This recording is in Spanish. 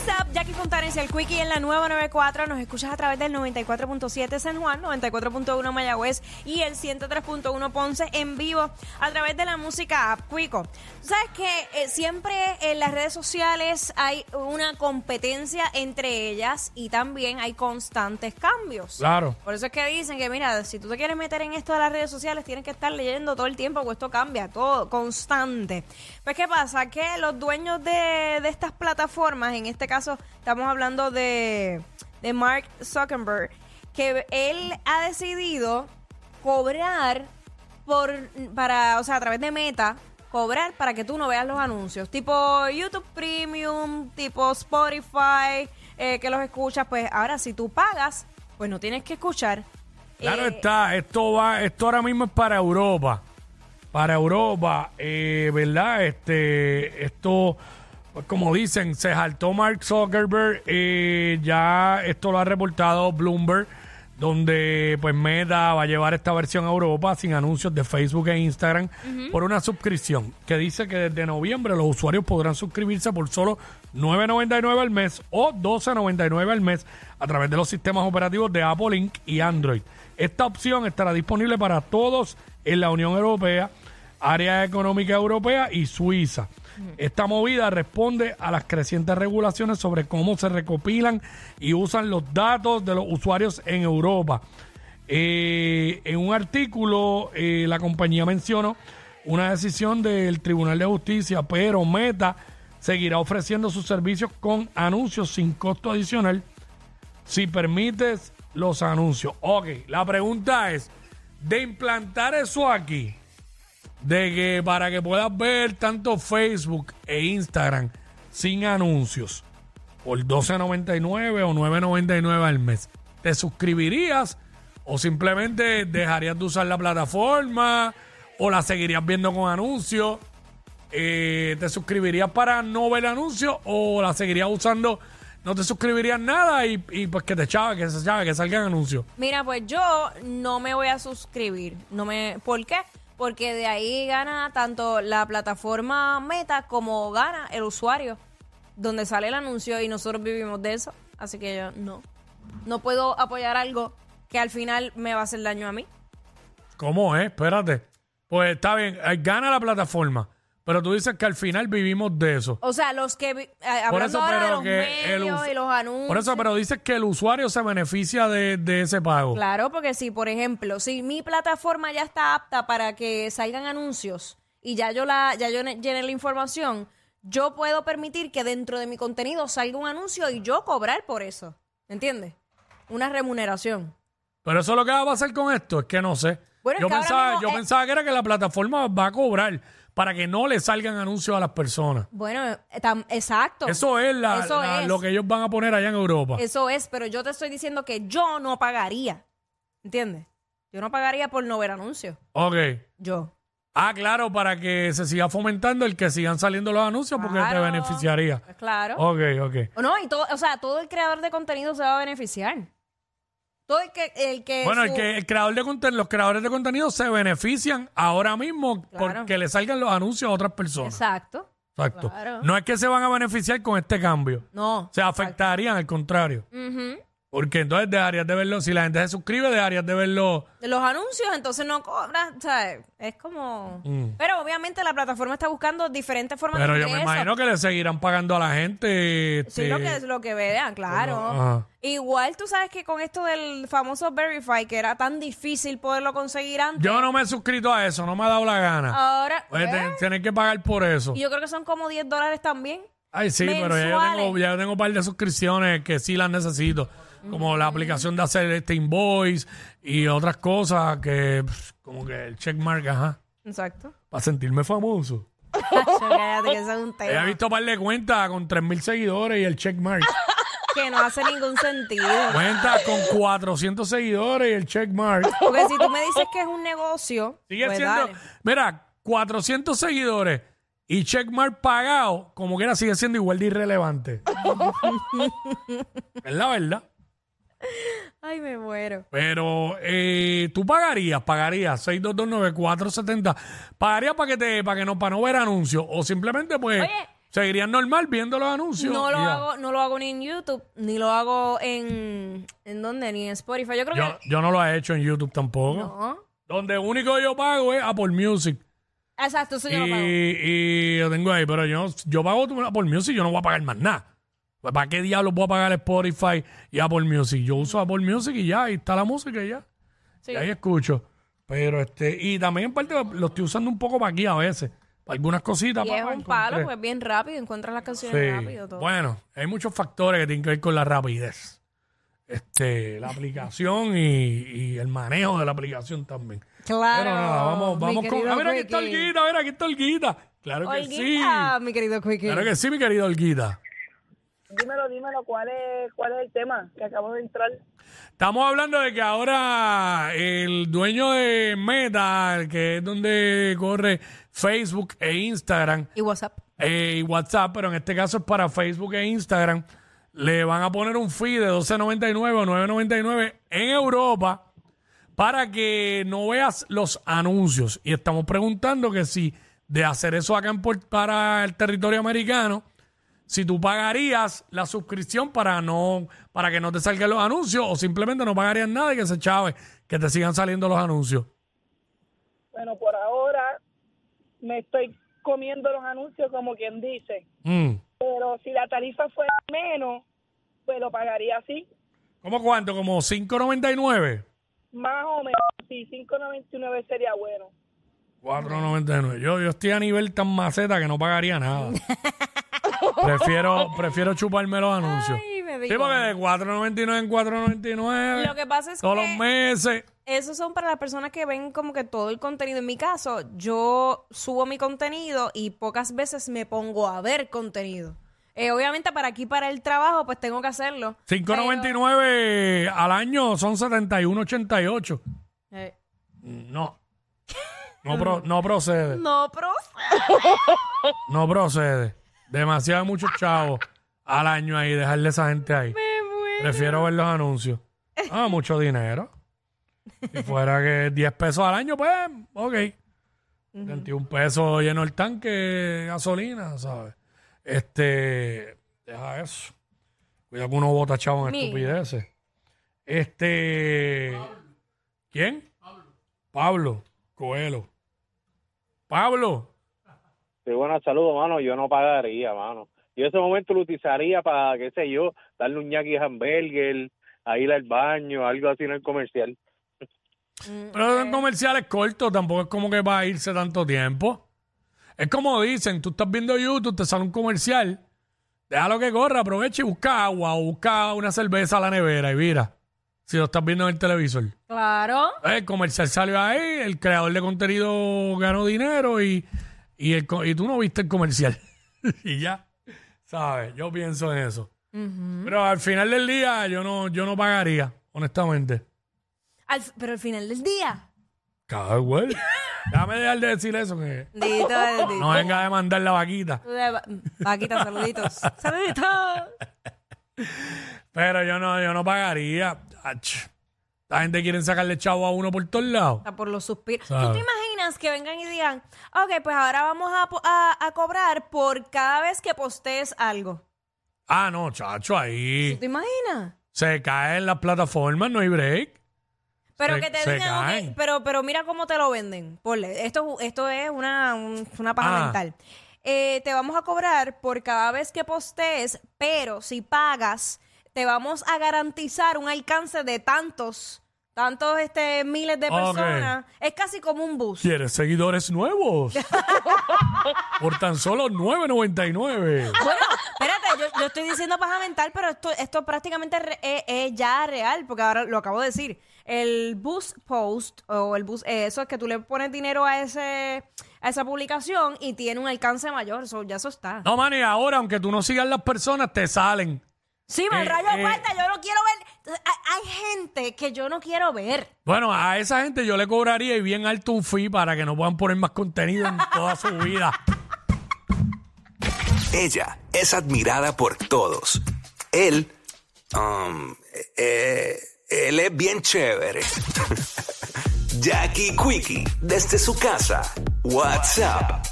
WhatsApp, Jackie Fontanes el Quickie en la nueva 94. Nos escuchas a través del 94.7 San Juan, 94.1 Mayagüez y el 103.1 Ponce en vivo a través de la música app Quico. ¿Sabes que siempre en las redes sociales hay una competencia entre ellas y también hay constantes cambios? Claro. Por eso es que dicen que, mira, si tú te quieres meter en esto de las redes sociales, tienes que estar leyendo todo el tiempo, porque esto cambia, todo, constante. Pues, ¿qué pasa? Que los dueños de, de estas plataformas, en este caso estamos hablando de, de Mark Zuckerberg, que él ha decidido cobrar por, para, o sea, a través de Meta, cobrar para que tú no veas los anuncios. Tipo YouTube Premium, tipo Spotify, eh, que los escuchas. Pues ahora, si tú pagas, pues no tienes que escuchar. Claro Eh, está, esto va, esto ahora mismo es para Europa. Para Europa, eh, ¿verdad? Este, esto, pues como dicen, se saltó Mark Zuckerberg, eh, ya esto lo ha reportado Bloomberg, donde pues Meta va a llevar esta versión a Europa sin anuncios de Facebook e Instagram por una suscripción que dice que desde noviembre los usuarios podrán suscribirse por solo 9.99 al mes o 12.99 al mes a través de los sistemas operativos de Apple Inc. y Android. Esta opción estará disponible para todos en la Unión Europea, Área Económica Europea y Suiza. Esta movida responde a las crecientes regulaciones sobre cómo se recopilan y usan los datos de los usuarios en Europa. Eh, en un artículo, eh, la compañía mencionó una decisión del Tribunal de Justicia, pero Meta seguirá ofreciendo sus servicios con anuncios sin costo adicional si permites los anuncios. Ok, la pregunta es, de implantar eso aquí, de que para que puedas ver tanto Facebook e Instagram sin anuncios por 12.99 o 9.99 al mes, ¿te suscribirías o simplemente dejarías de usar la plataforma o la seguirías viendo con anuncios? Eh, ¿Te suscribirías para no ver anuncios o la seguirías usando? No te suscribirías nada y, y pues que te echaba, que se echaba, que salgan anuncios. Mira, pues yo no me voy a suscribir. No me, ¿Por qué? Porque de ahí gana tanto la plataforma Meta como gana el usuario, donde sale el anuncio y nosotros vivimos de eso. Así que yo no. No puedo apoyar algo que al final me va a hacer daño a mí. ¿Cómo es? Espérate. Pues está bien, eh, gana la plataforma. Pero tú dices que al final vivimos de eso. O sea, los que... vi- eh, Por hablando eso, ahora de pero los que el medios us- y los anuncios. Por eso, pero dices que el usuario se beneficia de, de ese pago. Claro, porque si, por ejemplo, si mi plataforma ya está apta para que salgan anuncios y ya yo la, ya yo ne- llené la información, yo puedo permitir que dentro de mi contenido salga un anuncio y yo cobrar por eso. ¿Entiendes? Una remuneración. Pero eso es lo que va a pasar con esto, es que no sé. Bueno, es yo que ahora pensaba, mismo yo es- pensaba que era que la plataforma va a cobrar para que no le salgan anuncios a las personas. Bueno, eh, tam- exacto. Eso es, la- Eso la- es. lo que ellos van a poner allá en Europa. Eso es, pero yo te estoy diciendo que yo no pagaría. ¿Entiendes? Yo no pagaría por no ver anuncios. Ok. Yo. Ah, claro, para que se siga fomentando el que sigan saliendo los anuncios porque te Claro. beneficiaría. Claro. Ok, ok. O No, y todo, o sea, todo el creador de contenido se va a beneficiar. Todo el que, el que Bueno, el, su- que, el creador de contenido, los creadores de contenido se benefician ahora mismo Claro. porque le salgan los anuncios a otras personas. Exacto. Exacto. Claro. No es que se van a beneficiar con este cambio. No. Se afectarían, al contrario. Ujú. Porque entonces dejarías de verlo. Si la gente se suscribe, dejarías de verlo. De los anuncios, entonces no cobras, ¿sabes? Es como... Mm. Pero obviamente la plataforma está buscando diferentes formas Pero de yo me imagino que le seguirán pagando a la gente. Sí, este, lo que es lo que vean, claro. Igual tú sabes que con esto del famoso Verify, que era tan difícil poderlo conseguir antes, Yo no me he suscrito a eso, no me ha dado la gana. ahora... Pues tienes que pagar por eso. Y yo creo que son como 10 dólares también. Ay, sí, pero ya yo, tengo, ya yo tengo un par de suscripciones que sí las necesito. Como la aplicación de hacer este invoice y otras cosas que, pff, como que el checkmark, ajá, Exacto. para sentirme famoso. Cállate, que eso es un He tema visto un par de cuentas con 3.000 seguidores y el checkmark. que no hace ningún sentido. Cuentas con 400 seguidores y el checkmark. Porque si tú me dices que es un negocio, Sigue pues siendo, dale. mira, 400 seguidores y checkmark pagado, como quiera sigue siendo igual de irrelevante. es la verdad. Ay, me muero. Pero eh, tú pagarías, pagarías 6229470. Pagarías para que te, para que no, para no ver anuncios. O simplemente, pues, Oye, seguirían normal viendo los anuncios. No lo ya. hago, no lo hago ni en YouTube, ni lo hago en ¿en dónde? Ni en Spotify. Yo creo Yo, que yo no lo he hecho en YouTube tampoco. no. Donde único yo pago es Apple Music. Exacto, eso yo lo pago. Y, y lo tengo ahí, pero yo, yo pago Apple Music, yo no voy a pagar más nada. Pues, ¿Para qué diablos voy a pagar Spotify y Apple Music? Yo uso Apple Music y ya, ahí está la música y ya. Sí. Y ahí escucho. Pero este, y también en parte lo estoy usando un poco para aquí a veces. Para algunas cositas. Y es un palo, pues bien rápido, encuentras las canciones Sí. rápido todo. Bueno, hay muchos factores que tienen que ver con la rapidez. Este, la aplicación y, y el manejo de la aplicación también. Claro. Pero nada, vamos, vamos con. querido A ver, aquí está. Olguita, a ver, aquí está Olguita. Claro que sí. Mi querido Quickie. Claro que sí, mi querido Olguita. Dímelo, dímelo, ¿cuál es, cuál es el tema que acabo de entrar? Estamos hablando de que ahora el dueño de Meta, que es donde corre Facebook e Instagram, Y WhatsApp. eh, y WhatsApp, pero en este caso es para Facebook e Instagram, le van a poner un fee de 12.99 o 9.99 en Europa para que no veas los anuncios. Y estamos preguntando que si de hacer eso acá en para el territorio americano, si tú pagarías la suscripción para no para que no te salgan los anuncios o simplemente no pagarías nada y que se chave que te sigan saliendo los anuncios. Bueno, por ahora me estoy comiendo los anuncios como quien dice, Mm. pero si la tarifa fuera menos, pues lo pagaría así, ¿Cómo cuánto? ¿Como 5.99? más o menos, sí, 5.99 sería bueno. 4.99. Yo, yo estoy a nivel tan maceta que no pagaría nada. prefiero, prefiero chuparme los anuncios. Ay, me Sí, porque de 4.99 en 4.99 Lo que pasa es todos que los meses. esos son para las personas que ven como que todo el contenido. En mi caso, yo subo mi contenido y pocas veces me pongo a ver contenido. Eh, obviamente para aquí, para el trabajo, pues tengo que hacerlo. 5.99 al año son 71.88. Eh, No. No, pro- no procede. no, pero... No procede. Demasiado muchos chavos al año ahí, dejarle a esa gente ahí. Prefiero ver los anuncios. Ah, mucho dinero. Si fuera que 10 pesos al año, pues, ok. 21 pesos lleno el tanque de gasolina, ¿sabes? Este, deja eso. Cuidado que uno bota chavo en Mi- estupideces. Este, ¿quién? Pablo Coelho. Pablo. Sí, bueno, saludos, mano. Yo no pagaría, mano. Yo en ese momento lo utilizaría para, qué sé yo, darle un ñaki hamburger, a ir al baño, algo así en el comercial. Pero son comerciales cortos, tampoco es como que va a irse tanto tiempo. Es como dicen, tú estás viendo YouTube, te sale un comercial, déjalo que corra, aprovecha y busca agua o busca una cerveza a la nevera y mira, si lo estás viendo en el televisor. Claro. El comercial salió ahí, el creador de contenido ganó dinero y, y, el y tú no viste el comercial. y ya, ¿sabes? Yo pienso en eso. Pero al final del día yo no, yo no pagaría, honestamente. Al- pero al final del día. Cada güey. Déjame dejar de decir eso que Dito, dito. no venga a demandar la vaquita. Vaquita, saluditos. saluditos. Pero yo no, yo no pagaría. Ach. La gente quiere sacarle chavo a uno por todos lados. Por los suspiros. ¿Tú te imaginas que vengan y digan, ok, pues ahora vamos a, a- a cobrar por cada vez que postees algo? Ah, no, chacho, ahí ¿Tú te imaginas? se caen las plataformas, no hay break. Pero Se- que te se digan, ok, caen. pero, pero mira cómo te lo venden. Ponle, esto, esto es una, un- una paja Ah. mental. Eh, te vamos a cobrar por cada vez que postees, pero si pagas, te vamos a garantizar un alcance de tantos, tantos este, miles de personas. Es casi como un bus. ¿Quieres seguidores nuevos? por tan solo 9.99. Bueno, espérate, yo, yo estoy diciendo paja mental, pero esto, esto prácticamente re- es, es ya real, porque ahora lo acabo de decir. El boost post, o el boost, eh, eso es que tú le pones dinero a ese a esa publicación y tiene un alcance mayor, so, ya eso está. No, man, y ahora, aunque tú no sigas las personas, te salen. Sí, me Eh, rayo eh. falta, yo no quiero ver. Hay, hay gente que yo no quiero ver. Bueno, a esa gente yo le cobraría y bien alto un fee para que no puedan poner más contenido en toda su vida. Ella es admirada por todos. Él, um, eh, él es bien chévere. Jackie Quickie, desde su casa. WhatsApp